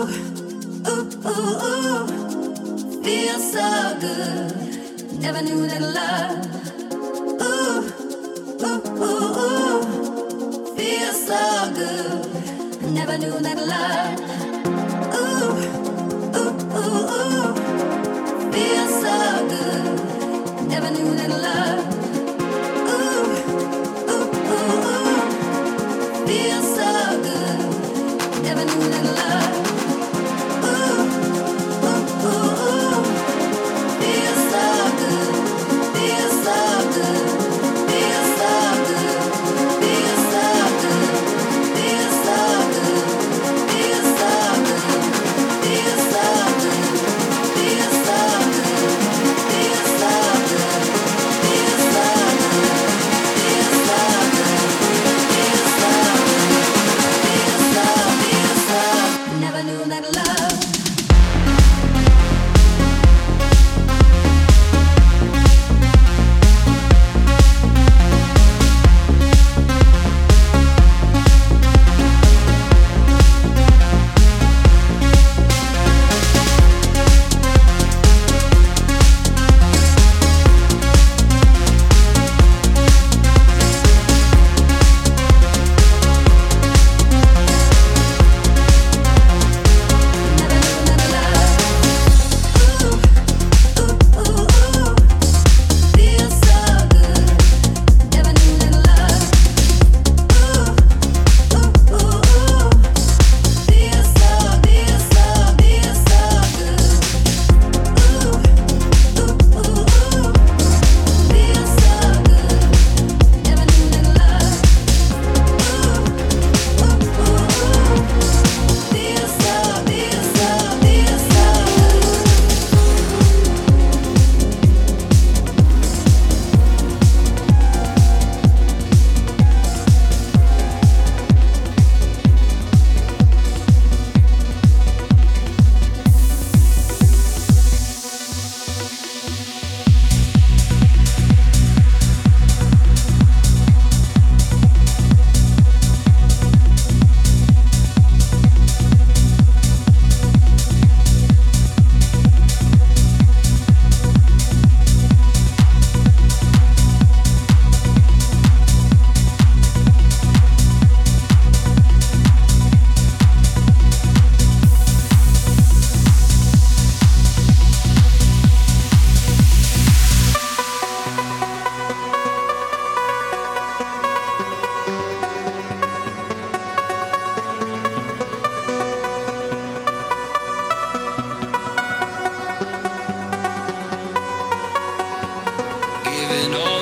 Ooh, ooh, ooh, feels so good. Never knew that love. Ooh, ooh, ooh, feels so good. Never knew that love. Ooh, ooh, ooh, feels so good. never knew that love giving all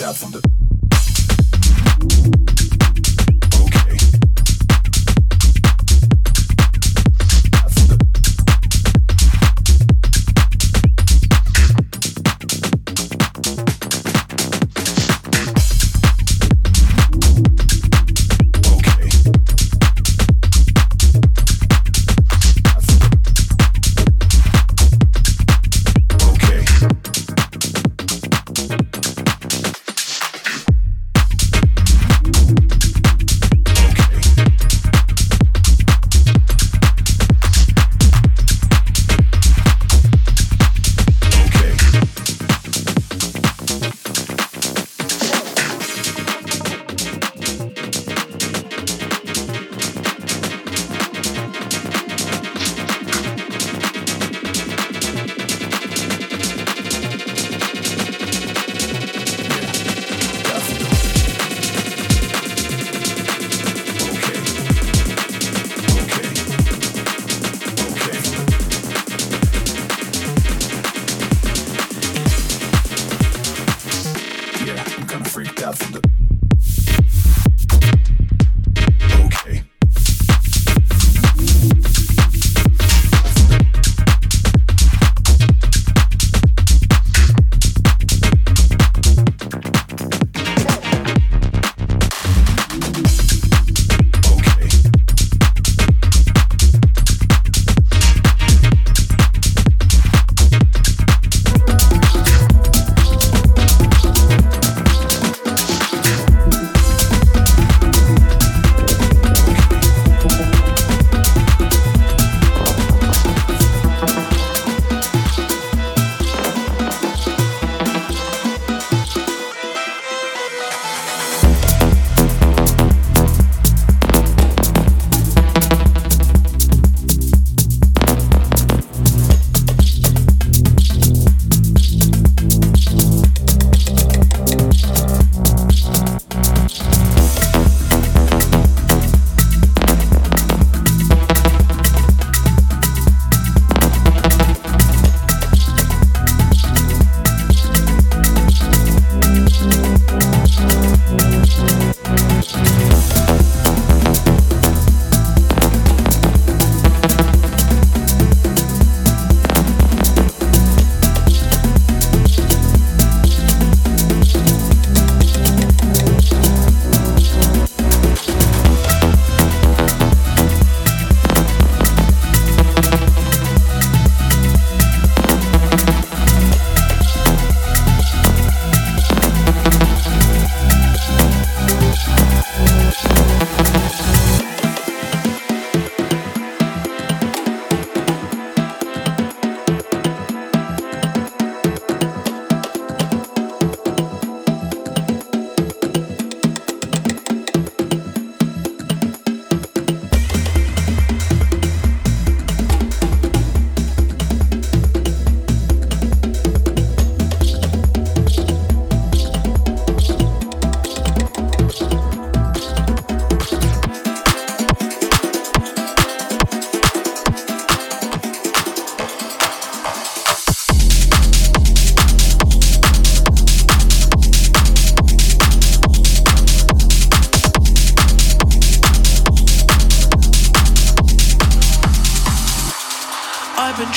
Down from the out the